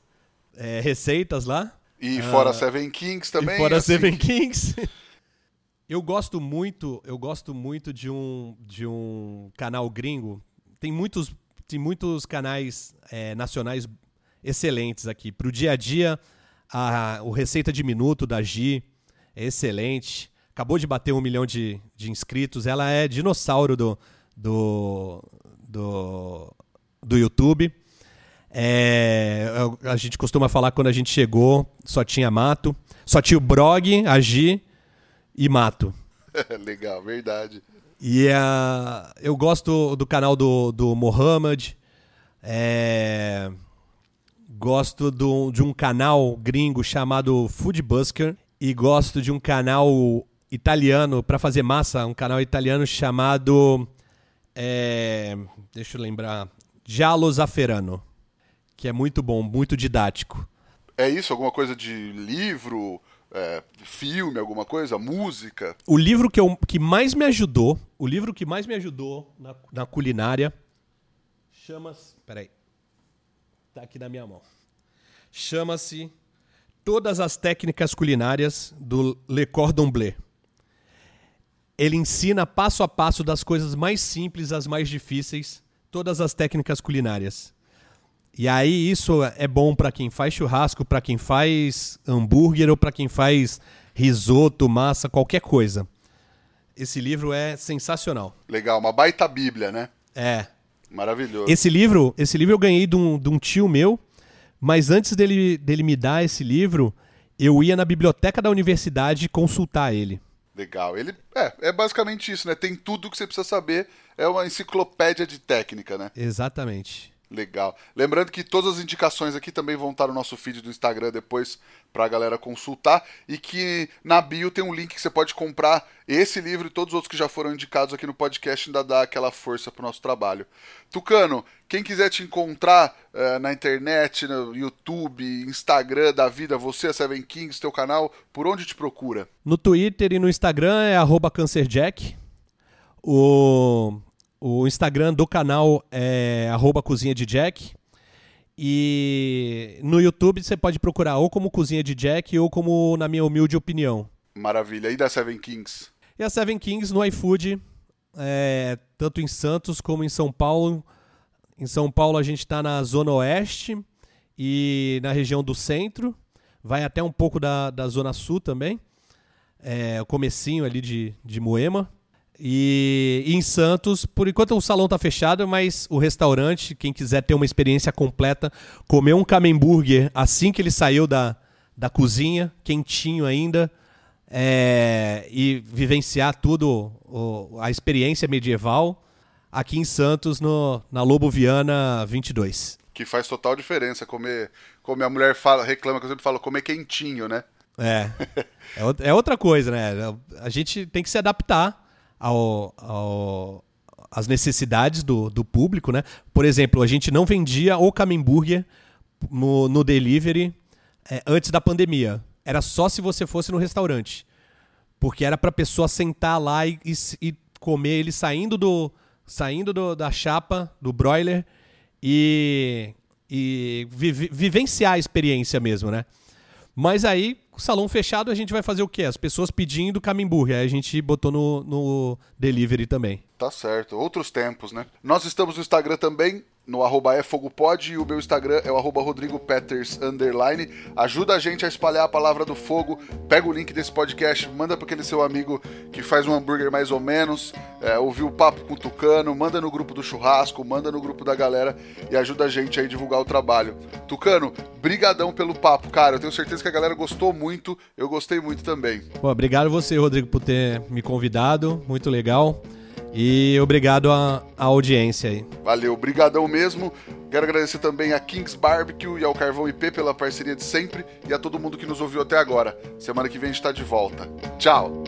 Speaker 2: é, receitas lá.
Speaker 1: E fora uh, Seven Kings também.
Speaker 2: E fora assim. Seven Kings. Eu gosto muito, eu gosto muito de um, de um canal gringo. Tem muitos, tem muitos canais é, nacionais excelentes aqui. Pro dia a dia, A, o Receita de Minuto da Gi é excelente. Acabou de bater um milhão de, de inscritos. Ela é dinossauro do, do, do, do YouTube. É, a gente costuma falar quando a gente chegou, só tinha mato. Só tinha o Brog, a Gi e mato.
Speaker 1: Legal, verdade.
Speaker 2: E uh, eu gosto do canal do, do Mohamed. É, gosto do, de um canal gringo chamado Food Busker. E gosto de um canal italiano para fazer massa, um canal italiano chamado. É, deixa eu lembrar. Giallo Zafferano. Que é muito bom, muito didático.
Speaker 1: É isso? Alguma coisa de livro? É, filme, alguma coisa, música?
Speaker 2: O livro que, eu, que mais me ajudou, o livro que mais me ajudou na, na culinária, chama-se. Peraí. Tá aqui na minha mão. Chama-se Todas as Técnicas Culinárias do Le Cordon Bleu. Ele ensina passo a passo das coisas mais simples às mais difíceis, todas as técnicas culinárias. E aí isso é bom para quem faz churrasco, para quem faz hambúrguer ou para quem faz risoto, massa, qualquer coisa. Esse livro é sensacional.
Speaker 1: Legal, uma baita bíblia, né?
Speaker 2: É.
Speaker 1: Maravilhoso.
Speaker 2: Esse livro, esse livro eu ganhei de um, de um tio meu, mas antes dele, dele me dar esse livro, eu ia na biblioteca da universidade consultar ele.
Speaker 1: Legal. Ele é, é basicamente isso, né? Tem tudo que você precisa saber. É uma enciclopédia de técnica, né?
Speaker 2: Exatamente.
Speaker 1: Legal. Lembrando que todas as indicações aqui também vão estar no nosso feed do Instagram depois para a galera consultar e que na bio tem um link que você pode comprar esse livro e todos os outros que já foram indicados aqui no podcast ainda dá aquela força pro nosso trabalho. Tucano, quem quiser te encontrar uh, na internet, no YouTube, Instagram da vida, você, a Seven Kings, teu canal, por onde te procura?
Speaker 2: No Twitter e no Instagram é @cancerjack. O o Instagram do canal é Cozinha de Jack. E no YouTube você pode procurar ou como Cozinha de Jack ou como Na Minha Humilde Opinião.
Speaker 1: Maravilha. E da Seven Kings?
Speaker 2: E a Seven Kings no iFood, é, tanto em Santos como em São Paulo. Em São Paulo a gente está na Zona Oeste e na região do centro. Vai até um pouco da, da Zona Sul também. É, o comecinho ali de, de Moema. E em Santos, por enquanto o salão está fechado, mas o restaurante, quem quiser ter uma experiência completa, comer um camemburger assim que ele saiu da, da cozinha, quentinho ainda, é, e vivenciar tudo, o, a experiência medieval, aqui em Santos, no, na Lobo Viana 22.
Speaker 1: Que faz total diferença comer, como a mulher fala, reclama que eu sempre falo, comer quentinho, né?
Speaker 2: É, é, é outra coisa, né? A gente tem que se adaptar ao, ao as necessidades do, do público, né? Por exemplo, a gente não vendia o Camemburger no, no delivery é, antes da pandemia. Era só se você fosse no restaurante. Porque era para pessoa sentar lá e, e, e, comer ele saindo do saindo do, da chapa, do broiler e, e vivenciar a experiência mesmo, né? Mas aí salão fechado, a gente vai fazer o quê? As pessoas pedindo camembert. Aí a gente botou no, no delivery também.
Speaker 1: Tá certo. Outros tempos, né? Nós estamos no Instagram também, no arroba é fogopod, e o meu Instagram é o arroba rodrigopeters, underline. Ajuda a gente a espalhar a palavra do fogo. Pega o link desse podcast, manda para aquele seu amigo que faz um hambúrguer mais ou menos, é, ouviu o papo com o Tucano, manda no grupo do churrasco, manda no grupo da galera e ajuda a gente a divulgar o trabalho. Tucano, brigadão pelo papo, cara. Eu tenho certeza que a galera gostou muito, eu gostei muito também.
Speaker 2: Bom, obrigado você, Rodrigo, por ter me convidado, muito legal. E obrigado à, audiência aí.
Speaker 1: Valeu, brigadão mesmo. Quero agradecer também a Kings Barbecue e ao Carvão IP pela parceria de sempre e a todo mundo que nos ouviu até agora. Semana que vem a gente está de volta. Tchau!